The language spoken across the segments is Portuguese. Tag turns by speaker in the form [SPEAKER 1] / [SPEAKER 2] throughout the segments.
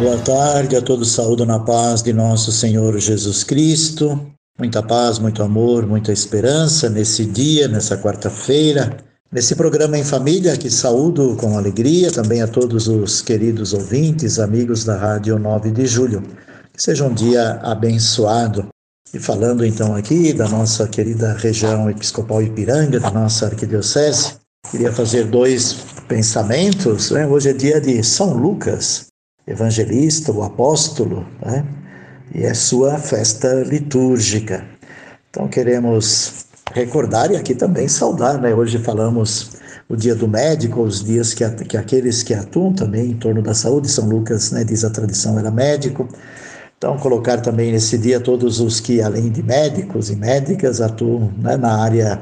[SPEAKER 1] Boa tarde a todos, saúde na paz de nosso Senhor Jesus Cristo. Muita paz, muito amor, muita esperança nesse dia, nessa quarta-feira, nesse programa em família que saúdo com alegria também a todos os queridos ouvintes, amigos da Rádio 9 de Julho. Que seja um dia abençoado. E falando então aqui da nossa querida região episcopal Ipiranga, da nossa arquidiocese, queria fazer dois pensamentos. Né? Hoje é dia de São Lucas, evangelista, o apóstolo, né? e é sua festa litúrgica. Então queremos recordar e aqui também saudar, né? Hoje falamos o dia do médico, os dias que, que aqueles que atuam também em torno da saúde, São Lucas, né, diz a tradição, era médico. Então, colocar também nesse dia todos os que, além de médicos e médicas, atuam né, na área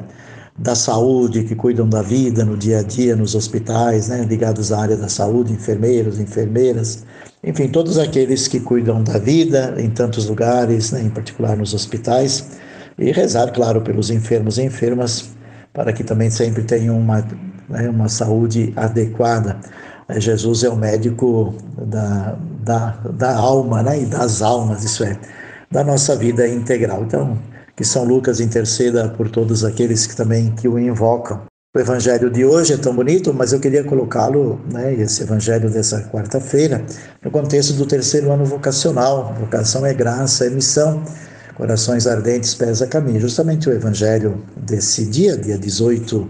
[SPEAKER 1] da saúde, que cuidam da vida no dia a dia, nos hospitais, né, ligados à área da saúde, enfermeiros, enfermeiras, enfim, todos aqueles que cuidam da vida em tantos lugares, né, em particular nos hospitais, e rezar, claro, pelos enfermos e enfermas, para que também sempre tenham uma, né, uma saúde adequada. É, Jesus é o médico da, da, da alma né, e das almas, isso é, da nossa vida integral. Então, que São Lucas interceda por todos aqueles que também que o invocam. O evangelho de hoje é tão bonito, mas eu queria colocá-lo, né, esse evangelho dessa quarta-feira, no contexto do terceiro ano vocacional. Vocação é graça, é missão. Corações ardentes, pés a caminho. Justamente o evangelho desse dia, dia 18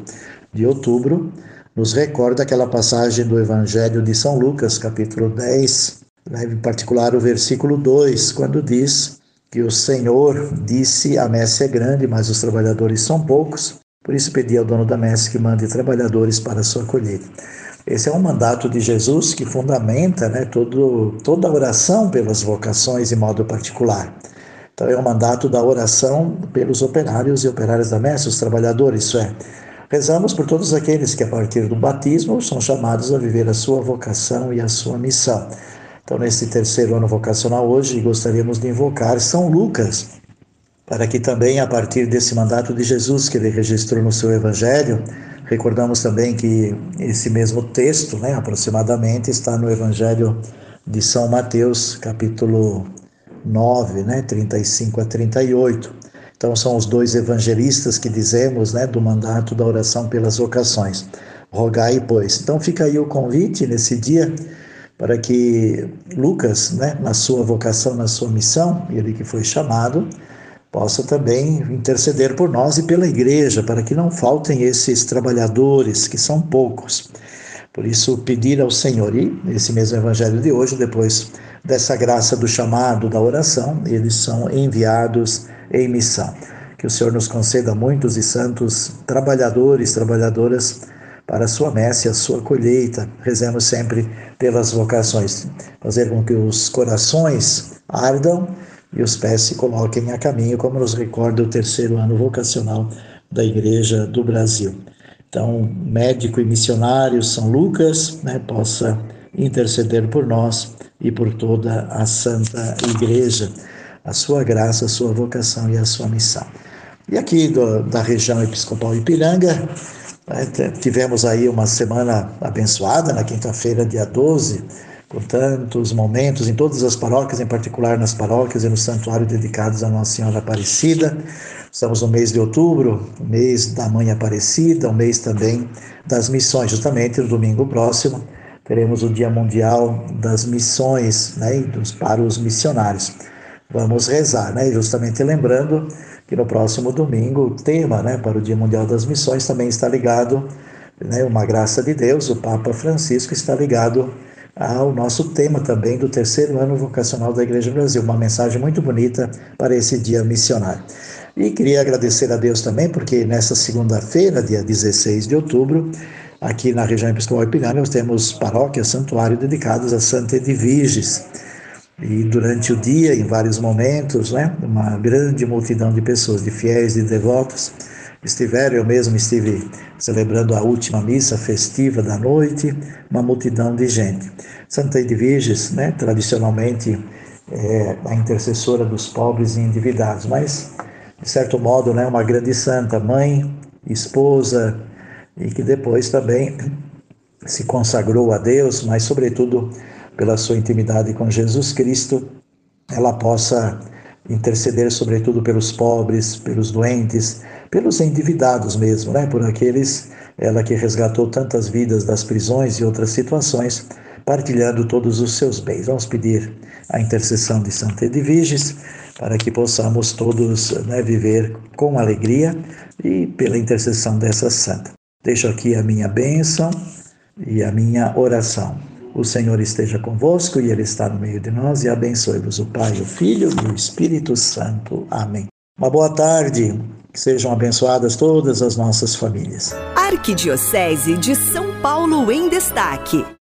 [SPEAKER 1] de outubro, nos recorda aquela passagem do evangelho de São Lucas, capítulo 10, né, em particular o versículo 2, quando diz que o Senhor disse: A messe é grande, mas os trabalhadores são poucos. Por isso pedi ao dono da messe que mande trabalhadores para a sua colheita. Esse é um mandato de Jesus que fundamenta né, todo, toda a oração pelas vocações em modo particular. Então é um mandato da oração pelos operários e operárias da messe, os trabalhadores, isso é. Rezamos por todos aqueles que, a partir do batismo, são chamados a viver a sua vocação e a sua missão. Então, nesse terceiro ano vocacional hoje, gostaríamos de invocar São Lucas, para que também, a partir desse mandato de Jesus que ele registrou no seu Evangelho, recordamos também que esse mesmo texto, né, aproximadamente, está no Evangelho de São Mateus, capítulo 9, né, 35 a 38. Então, são os dois evangelistas que dizemos né, do mandato da oração pelas vocações. Rogai, pois. Então, fica aí o convite nesse dia para que Lucas, né, na sua vocação, na sua missão, ele que foi chamado, possa também interceder por nós e pela igreja, para que não faltem esses trabalhadores, que são poucos. Por isso, pedir ao Senhor, e esse mesmo evangelho de hoje, depois dessa graça do chamado, da oração, eles são enviados em missão. Que o Senhor nos conceda muitos e santos trabalhadores, trabalhadoras para a sua messe, a sua colheita. Rezemos sempre pelas vocações, fazer com que os corações ardam e os pés se coloquem a caminho, como nos recorda o terceiro ano vocacional da Igreja do Brasil. Então, médico e missionário São Lucas, né, possa interceder por nós e por toda a Santa Igreja, a sua graça, a sua vocação e a sua missão. E aqui do, da região episcopal Ipiranga, né, tivemos aí uma semana abençoada, na quinta-feira, dia 12, com tantos momentos em todas as paróquias, em particular nas paróquias e no santuário dedicados a Nossa Senhora Aparecida. Estamos no mês de outubro, mês da Mãe Aparecida, o mês também das missões. Justamente no domingo próximo teremos o Dia Mundial das Missões né, dos, para os missionários. Vamos rezar, né? Justamente lembrando que no próximo domingo o tema né, para o Dia Mundial das Missões também está ligado, né, uma graça de Deus, o Papa Francisco está ligado ao nosso tema também do terceiro ano vocacional da Igreja do Brasil, uma mensagem muito bonita para esse dia missionário. E queria agradecer a Deus também, porque nessa segunda-feira, dia 16 de outubro, aqui na região episcopal Ipiranga, nós temos paróquias, santuários dedicados a Santa Edviges. E durante o dia, em vários momentos, né, uma grande multidão de pessoas, de fiéis e devotos, estiveram. Eu mesmo estive celebrando a última missa festiva da noite, uma multidão de gente. Santa Edviges, né, tradicionalmente, é a intercessora dos pobres e endividados, mas, de certo modo, né, uma grande santa, mãe, esposa, e que depois também se consagrou a Deus, mas, sobretudo, pela sua intimidade com Jesus Cristo, ela possa interceder, sobretudo, pelos pobres, pelos doentes, pelos endividados mesmo, né? por aqueles, ela que resgatou tantas vidas das prisões e outras situações, partilhando todos os seus bens. Vamos pedir a intercessão de Santa Edviges para que possamos todos né, viver com alegria e pela intercessão dessa santa. Deixo aqui a minha bênção e a minha oração. O Senhor esteja convosco e Ele está no meio de nós e abençoe-vos o Pai, o Filho e o Espírito Santo. Amém. Uma boa tarde, que sejam abençoadas todas as nossas famílias.
[SPEAKER 2] Arquidiocese de São Paulo em Destaque.